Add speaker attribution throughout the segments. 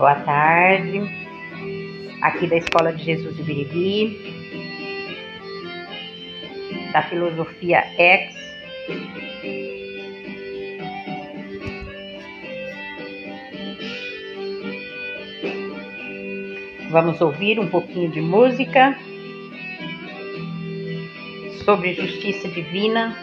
Speaker 1: Boa tarde, aqui da Escola de Jesus de Birigui, da Filosofia X. Vamos ouvir um pouquinho de música sobre justiça divina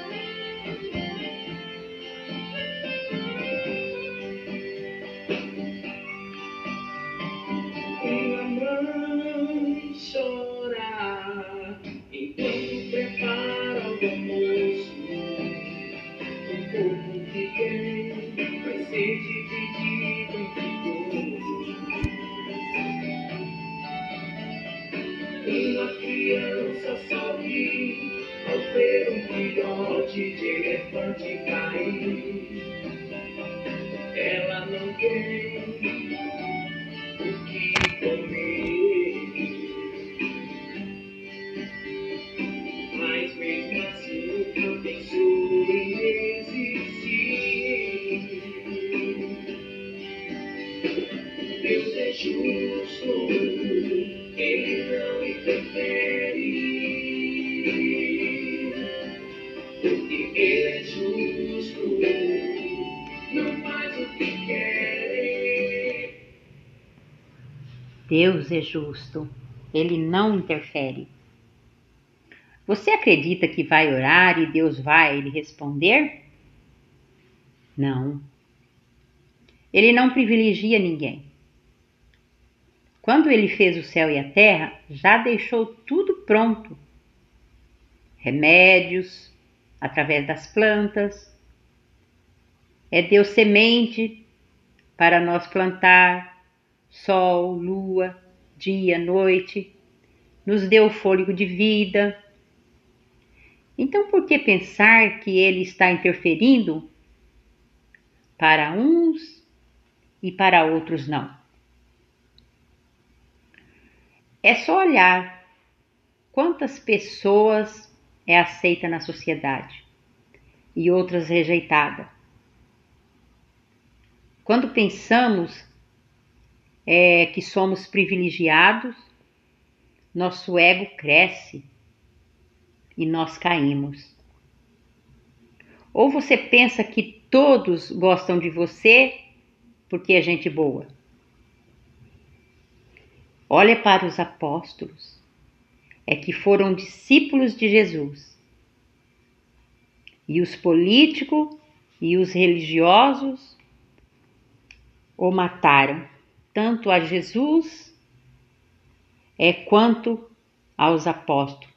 Speaker 1: depois de cair. Deus é justo, ele não interfere. Você acredita que vai orar e Deus vai lhe responder? Não. Ele não privilegia ninguém. Quando ele fez o céu e a terra, já deixou tudo pronto. Remédios, através das plantas. É Deus semente para nós plantar, sol, lua, dia, noite, nos deu fôlego de vida. Então, por que pensar que ele está interferindo para uns e para outros não? É só olhar quantas pessoas é aceita na sociedade e outras rejeitada. Quando pensamos é, que somos privilegiados, nosso ego cresce e nós caímos. Ou você pensa que todos gostam de você porque é gente boa. Olha para os apóstolos, é que foram discípulos de Jesus. E os políticos e os religiosos o mataram tanto a Jesus é quanto aos apóstolos.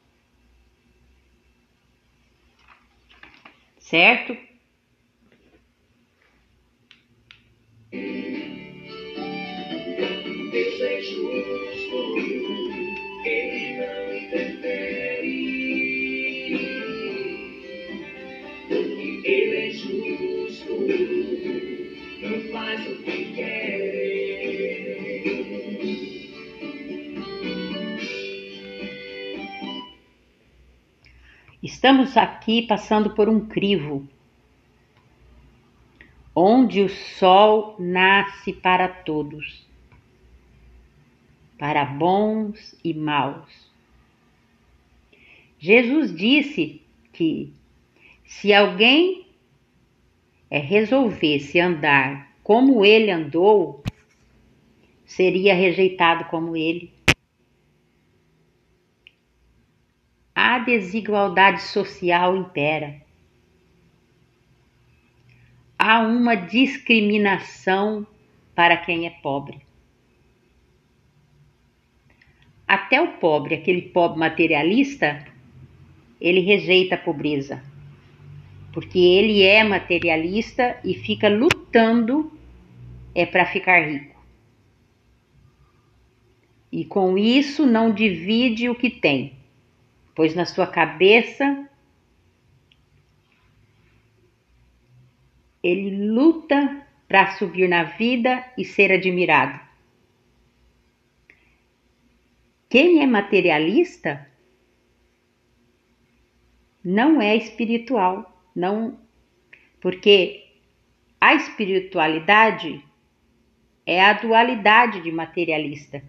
Speaker 1: Certo?
Speaker 2: Deus é justo, Ele não interfere. Ele é justo, não faz o que quer.
Speaker 1: Estamos aqui passando por um crivo, onde o sol nasce para todos, para bons e maus. Jesus disse que se alguém é, resolvesse andar como ele andou, seria rejeitado como ele. A desigualdade social impera. Há uma discriminação para quem é pobre. Até o pobre, aquele pobre materialista, ele rejeita a pobreza, porque ele é materialista e fica lutando é para ficar rico. E com isso não divide o que tem pois na sua cabeça ele luta para subir na vida e ser admirado. Quem é materialista não é espiritual, não, porque a espiritualidade é a dualidade de materialista.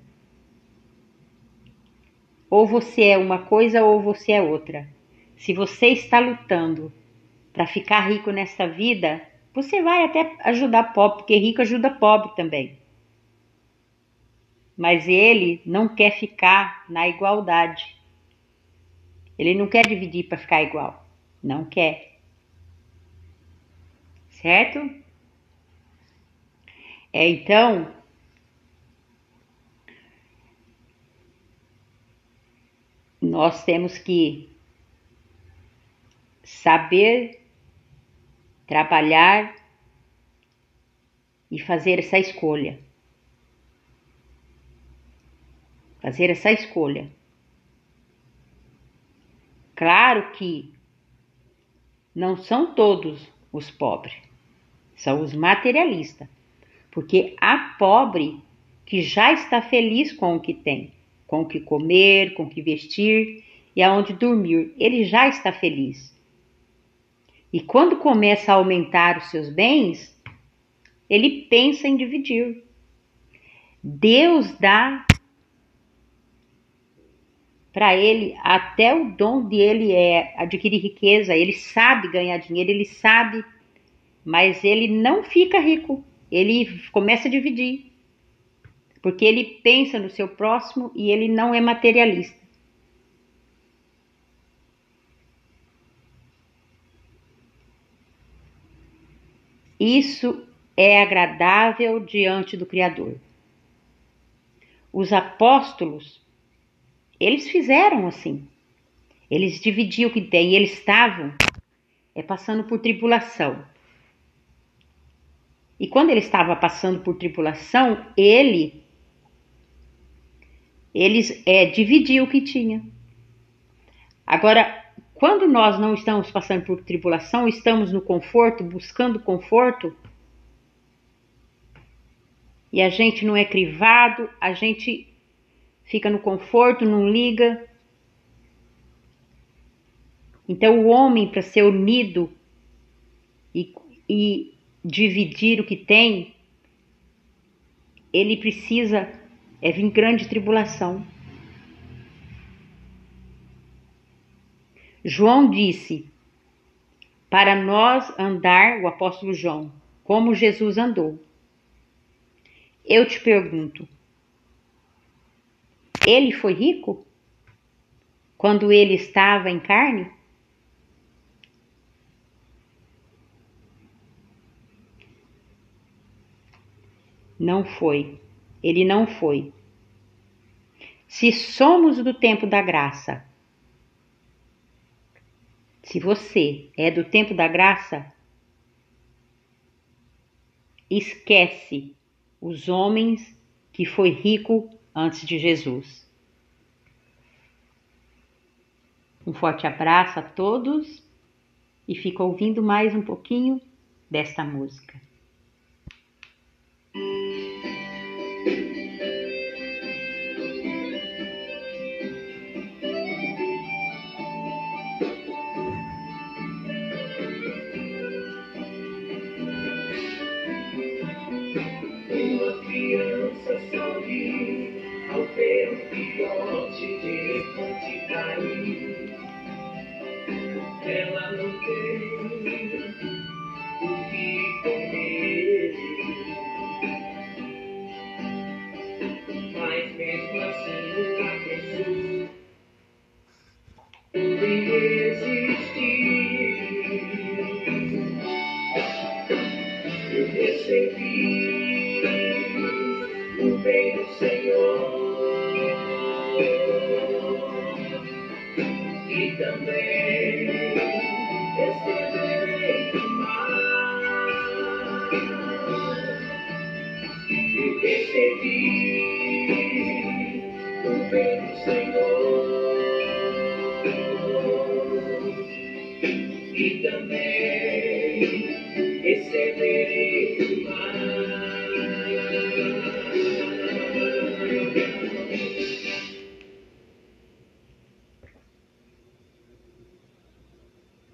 Speaker 1: Ou você é uma coisa ou você é outra. Se você está lutando para ficar rico nessa vida, você vai até ajudar pobre, porque rico ajuda pobre também. Mas ele não quer ficar na igualdade. Ele não quer dividir para ficar igual. Não quer. Certo? É então nós temos que saber trabalhar e fazer essa escolha. Fazer essa escolha. Claro que não são todos os pobres, são os materialistas, porque há pobre que já está feliz com o que tem com o que comer, com o que vestir e aonde dormir. Ele já está feliz. E quando começa a aumentar os seus bens, ele pensa em dividir. Deus dá para ele até o dom dele é adquirir riqueza, ele sabe ganhar dinheiro, ele sabe, mas ele não fica rico. Ele começa a dividir porque ele pensa no seu próximo e ele não é materialista. Isso é agradável diante do Criador. Os apóstolos, eles fizeram assim. Eles dividiam o que tem, e eles estavam é, passando por tribulação. E quando ele estava passando por tribulação, ele eles é, dividiam o que tinha. Agora, quando nós não estamos passando por tribulação, estamos no conforto, buscando conforto, e a gente não é crivado, a gente fica no conforto, não liga. Então, o homem, para ser unido e, e dividir o que tem, ele precisa é vir grande tribulação. João disse: para nós andar, o apóstolo João, como Jesus andou. Eu te pergunto: ele foi rico quando ele estava em carne? Não foi. Ele não foi. Se somos do tempo da graça, se você é do tempo da graça, esquece os homens que foi rico antes de Jesus. Um forte abraço a todos e fica ouvindo mais um pouquinho desta música.
Speaker 2: E também receber.